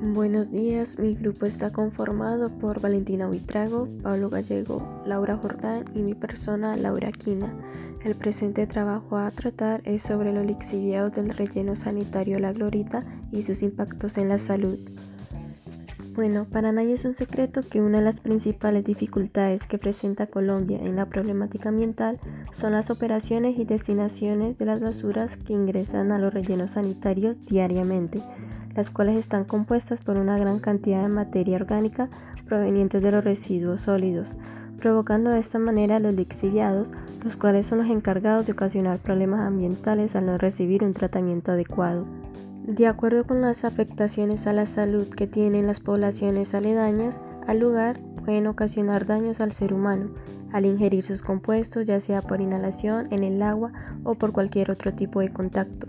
Buenos días, mi grupo está conformado por Valentina Huitrago, Pablo Gallego, Laura Jordán y mi persona Laura Quina. El presente trabajo a tratar es sobre los lixiviados del relleno sanitario La Glorita y sus impactos en la salud. Bueno, para nadie es un secreto que una de las principales dificultades que presenta Colombia en la problemática ambiental son las operaciones y destinaciones de las basuras que ingresan a los rellenos sanitarios diariamente las cuales están compuestas por una gran cantidad de materia orgánica provenientes de los residuos sólidos, provocando de esta manera los lixiviados, los cuales son los encargados de ocasionar problemas ambientales al no recibir un tratamiento adecuado. De acuerdo con las afectaciones a la salud que tienen las poblaciones aledañas al lugar, pueden ocasionar daños al ser humano al ingerir sus compuestos, ya sea por inhalación, en el agua o por cualquier otro tipo de contacto.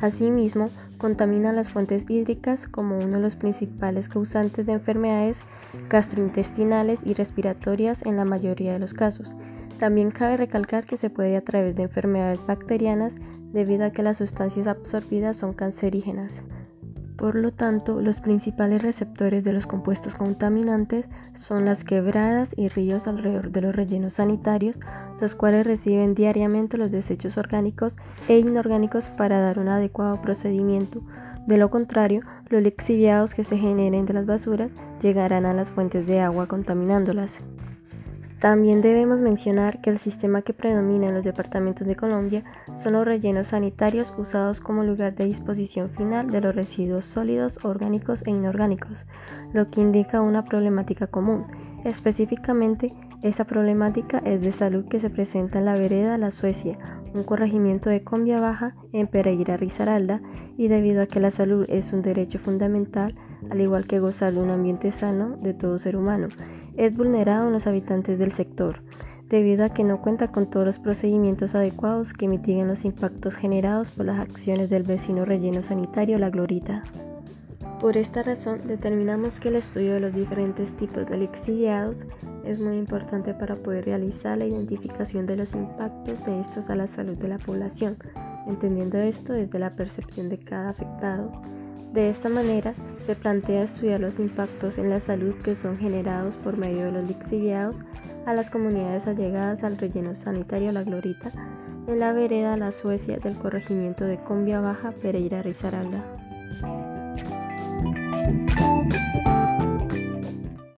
Asimismo, contamina las fuentes hídricas como uno de los principales causantes de enfermedades gastrointestinales y respiratorias en la mayoría de los casos. También cabe recalcar que se puede a través de enfermedades bacterianas debido a que las sustancias absorbidas son cancerígenas. Por lo tanto, los principales receptores de los compuestos contaminantes son las quebradas y ríos alrededor de los rellenos sanitarios, los cuales reciben diariamente los desechos orgánicos e inorgánicos para dar un adecuado procedimiento. De lo contrario, los lixiviados que se generen de las basuras llegarán a las fuentes de agua contaminándolas. También debemos mencionar que el sistema que predomina en los departamentos de Colombia son los rellenos sanitarios usados como lugar de disposición final de los residuos sólidos, orgánicos e inorgánicos, lo que indica una problemática común. Específicamente, esa problemática es de salud que se presenta en la vereda La Suecia, un corregimiento de Combia Baja en Pereira Risaralda, y debido a que la salud es un derecho fundamental, al igual que gozar de un ambiente sano de todo ser humano, es vulnerado en los habitantes del sector, debido a que no cuenta con todos los procedimientos adecuados que mitiguen los impactos generados por las acciones del vecino relleno sanitario La Glorita. Por esta razón, determinamos que el estudio de los diferentes tipos de lixiviados es muy importante para poder realizar la identificación de los impactos de estos a la salud de la población, entendiendo esto desde la percepción de cada afectado. De esta manera, se plantea estudiar los impactos en la salud que son generados por medio de los lixiviados a las comunidades allegadas al relleno sanitario La Glorita en la vereda La Suecia del corregimiento de Combia Baja, Pereira Risaralda.